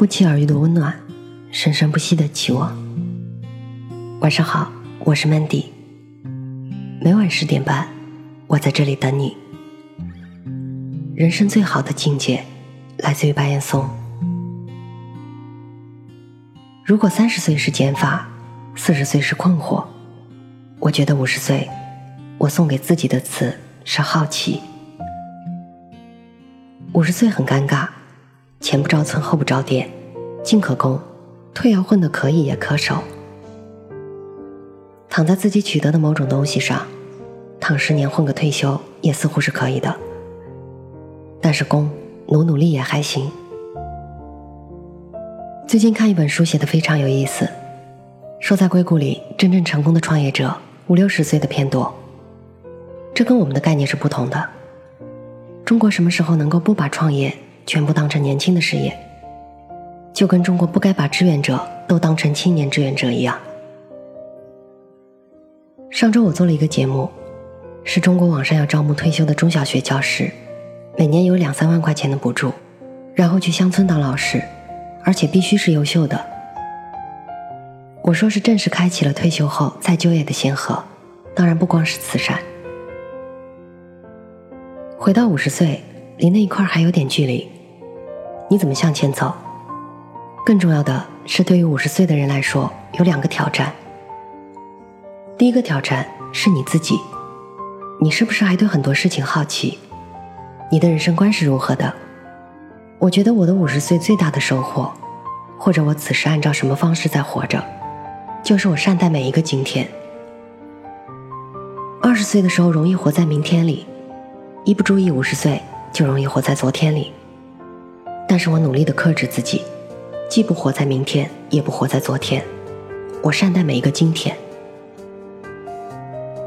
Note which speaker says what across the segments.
Speaker 1: 不期而遇的温暖，生生不息的期望。晚上好，我是 Mandy。每晚十点半，我在这里等你。人生最好的境界，来自于白岩松。如果三十岁是减法，四十岁是困惑，我觉得五十岁，我送给自己的词是好奇。五十岁很尴尬。前不着村后不着店，进可攻，退要混的可以也可守。躺在自己取得的某种东西上，躺十年混个退休也似乎是可以的。但是攻努努力也还行。最近看一本书写的非常有意思，说在硅谷里真正成功的创业者五六十岁的偏多，这跟我们的概念是不同的。中国什么时候能够不把创业？全部当成年轻的事业，就跟中国不该把志愿者都当成青年志愿者一样。上周我做了一个节目，是中国网上要招募退休的中小学教师，每年有两三万块钱的补助，然后去乡村当老师，而且必须是优秀的。我说是正式开启了退休后再就业的先河，当然不光是慈善。回到五十岁，离那一块还有点距离。你怎么向前走？更重要的是，对于五十岁的人来说，有两个挑战。第一个挑战是你自己，你是不是还对很多事情好奇？你的人生观是如何的？我觉得我的五十岁最大的收获，或者我此时按照什么方式在活着，就是我善待每一个今天。二十岁的时候容易活在明天里，一不注意，五十岁就容易活在昨天里。但是我努力的克制自己，既不活在明天，也不活在昨天。我善待每一个今天。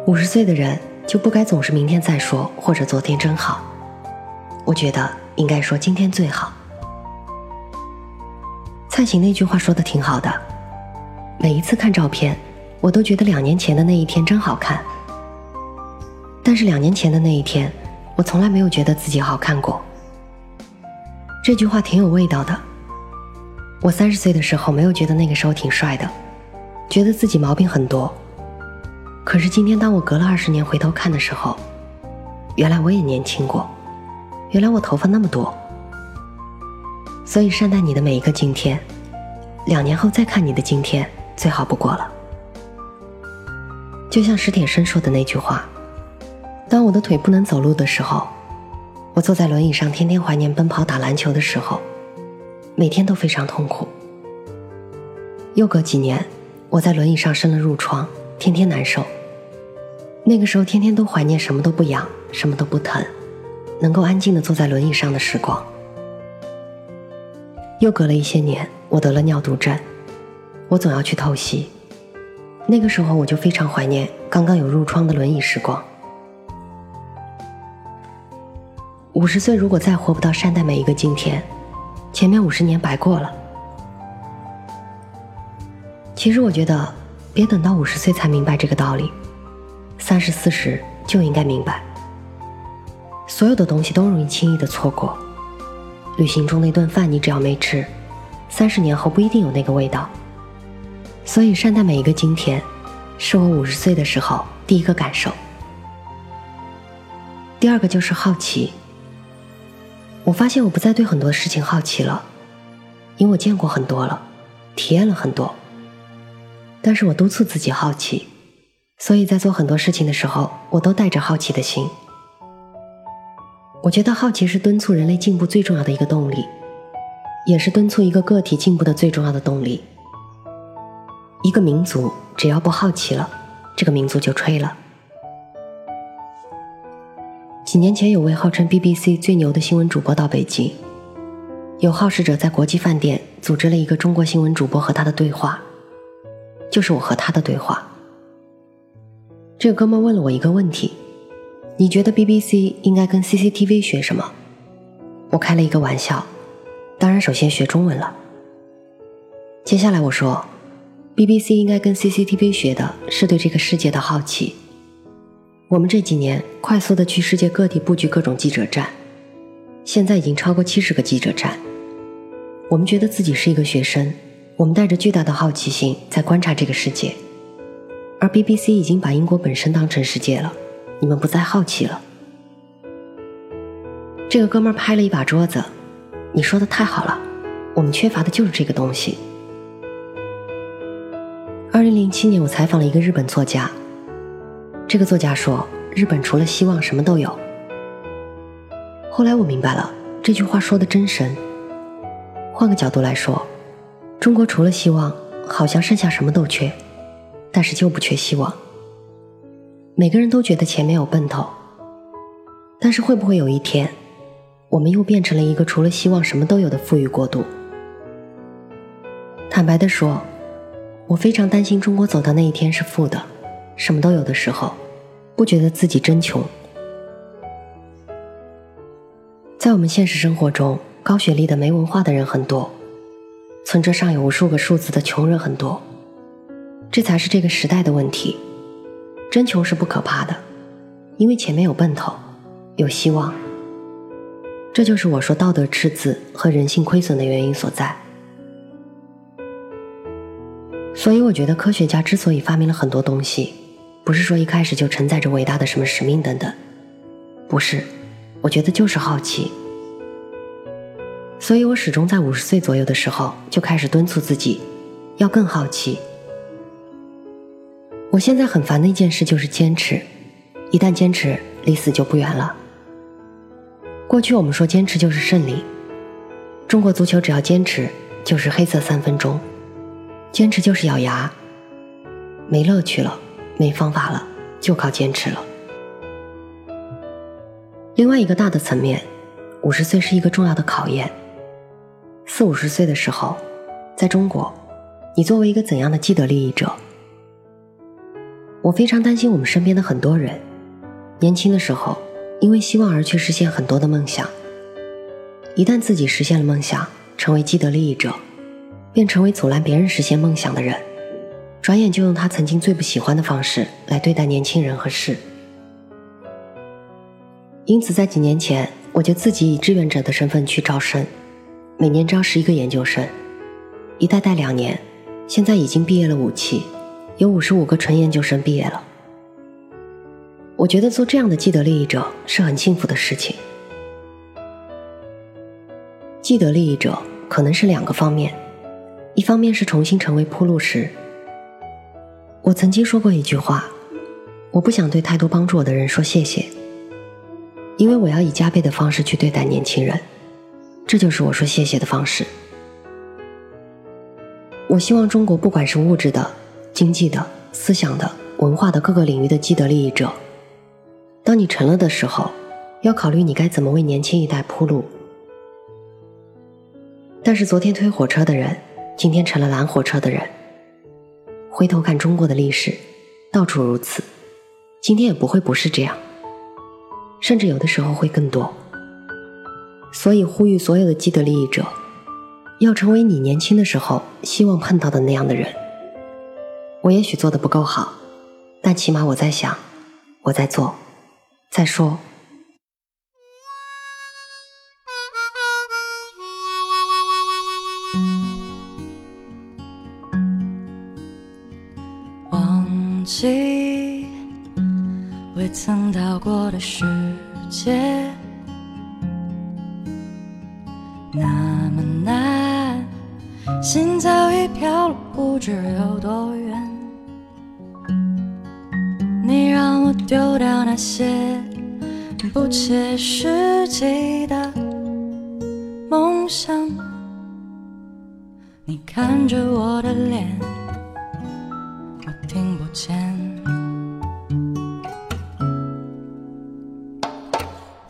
Speaker 1: 五十岁的人就不该总是明天再说，或者昨天真好。我觉得应该说今天最好。蔡琴那句话说的挺好的，每一次看照片，我都觉得两年前的那一天真好看。但是两年前的那一天，我从来没有觉得自己好看过。这句话挺有味道的。我三十岁的时候没有觉得那个时候挺帅的，觉得自己毛病很多。可是今天当我隔了二十年回头看的时候，原来我也年轻过，原来我头发那么多。所以善待你的每一个今天，两年后再看你的今天，最好不过了。就像史铁生说的那句话：“当我的腿不能走路的时候。”我坐在轮椅上，天天怀念奔跑打篮球的时候，每天都非常痛苦。又隔几年，我在轮椅上生了褥疮，天天难受。那个时候，天天都怀念什么都不痒，什么都不疼，能够安静的坐在轮椅上的时光。又隔了一些年，我得了尿毒症，我总要去透析。那个时候，我就非常怀念刚刚有褥疮的轮椅时光。五十岁如果再活不到善待每一个今天，前面五十年白过了。其实我觉得，别等到五十岁才明白这个道理，三十四十就应该明白。所有的东西都容易轻易的错过，旅行中那顿饭你只要没吃，三十年后不一定有那个味道。所以善待每一个今天，是我五十岁的时候第一个感受。第二个就是好奇。我发现我不再对很多事情好奇了，因为我见过很多了，体验了很多。但是我督促自己好奇，所以在做很多事情的时候，我都带着好奇的心。我觉得好奇是敦促人类进步最重要的一个动力，也是敦促一个个体进步的最重要的动力。一个民族只要不好奇了，这个民族就吹了。几年前，有位号称 BBC 最牛的新闻主播到北京，有好事者在国际饭店组织了一个中国新闻主播和他的对话，就是我和他的对话。这哥们问了我一个问题：“你觉得 BBC 应该跟 CCTV 学什么？”我开了一个玩笑，当然首先学中文了。接下来我说，BBC 应该跟 CCTV 学的是对这个世界的好奇。我们这几年快速的去世界各地布局各种记者站，现在已经超过七十个记者站。我们觉得自己是一个学生，我们带着巨大的好奇心在观察这个世界，而 BBC 已经把英国本身当成世界了，你们不再好奇了。这个哥们儿拍了一把桌子，你说的太好了，我们缺乏的就是这个东西。二零零七年，我采访了一个日本作家，这个作家说，日本除了希望什么都有。后来我明白了，这句话说的真神。换个角度来说，中国除了希望，好像剩下什么都缺，但是就不缺希望。每个人都觉得钱没有奔头，但是会不会有一天，我们又变成了一个除了希望什么都有的富裕国度？坦白的说，我非常担心中国走到那一天是负的，什么都有的时候，不觉得自己真穷。在我们现实生活中，高学历的没文化的人很多，存折上有无数个数字的穷人很多，这才是这个时代的问题。真穷是不可怕的，因为前面有奔头，有希望。这就是我说道德赤字和人性亏损的原因所在。所以我觉得科学家之所以发明了很多东西，不是说一开始就承载着伟大的什么使命等等，不是。我觉得就是好奇，所以我始终在五十岁左右的时候就开始敦促自己，要更好奇。我现在很烦的一件事就是坚持，一旦坚持，离死就不远了。过去我们说坚持就是胜利，中国足球只要坚持就是黑色三分钟，坚持就是咬牙，没乐趣了，没方法了，就靠坚持了。另外一个大的层面，五十岁是一个重要的考验。四五十岁的时候，在中国，你作为一个怎样的既得利益者？我非常担心我们身边的很多人，年轻的时候因为希望而去实现很多的梦想，一旦自己实现了梦想，成为既得利益者，便成为阻拦别人实现梦想的人，转眼就用他曾经最不喜欢的方式来对待年轻人和事。因此，在几年前，我就自己以志愿者的身份去招生，每年招十一个研究生，一待待两年，现在已经毕业了五期，有五十五个纯研究生毕业了。我觉得做这样的既得利益者是很幸福的事情。既得利益者可能是两个方面，一方面是重新成为铺路石。我曾经说过一句话，我不想对太多帮助我的人说谢谢。因为我要以加倍的方式去对待年轻人，这就是我说谢谢的方式。我希望中国不管是物质的、经济的、思想的、文化的各个领域的既得利益者，当你成了的时候，要考虑你该怎么为年轻一代铺路。但是昨天推火车的人，今天成了拦火车的人。回头看中国的历史，到处如此，今天也不会不是这样。甚至有的时候会更多，所以呼吁所有的既得利益者，要成为你年轻的时候希望碰到的那样的人。我也许做的不够好，但起码我在想，我在做，在说。
Speaker 2: 忘记未曾到过的世界那么难，心早已飘了不知有多远。你让我丢掉那些不切实际的梦想，你看着我的脸，我听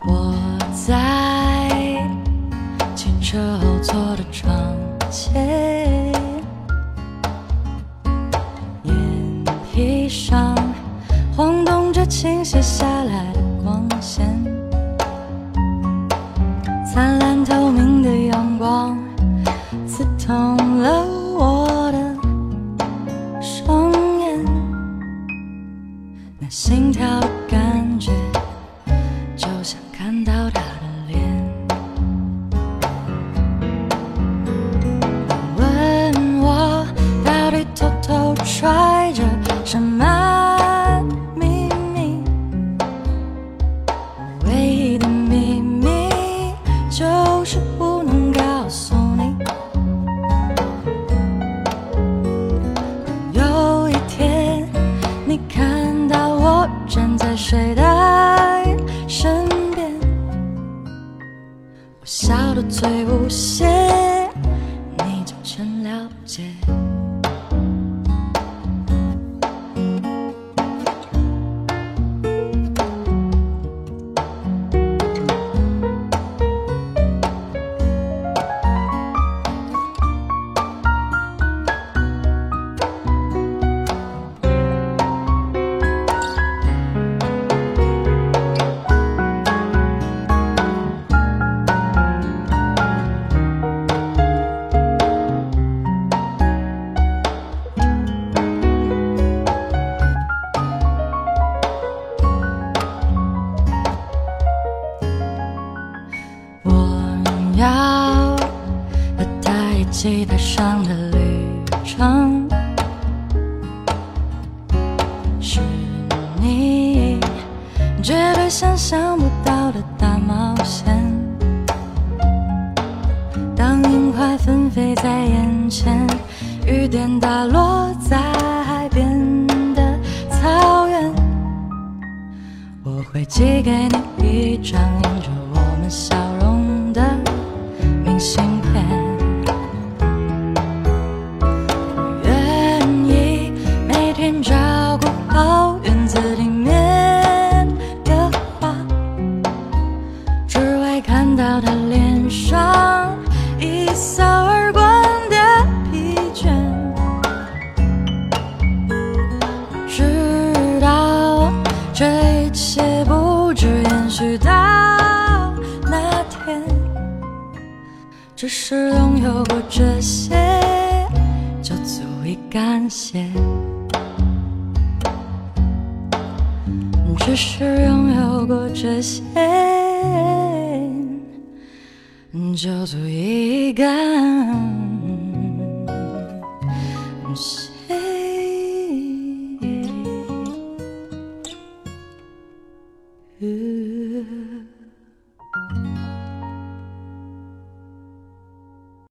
Speaker 2: 不见。车后座的窗前，眼皮上晃动着倾泻下来的光线，灿烂看到我站在谁的身边，我笑得最无邪，你就全了解。要和他一起踏上的旅程，是你绝对想象不到的大冒险。当樱花纷飞在眼前，雨点打落在海边的草原，我会寄给你一张到他脸上一扫而光的疲倦。直到这一切不止延续到那天，只是拥有过这些就足以感谢，只是拥有过这些就足以感。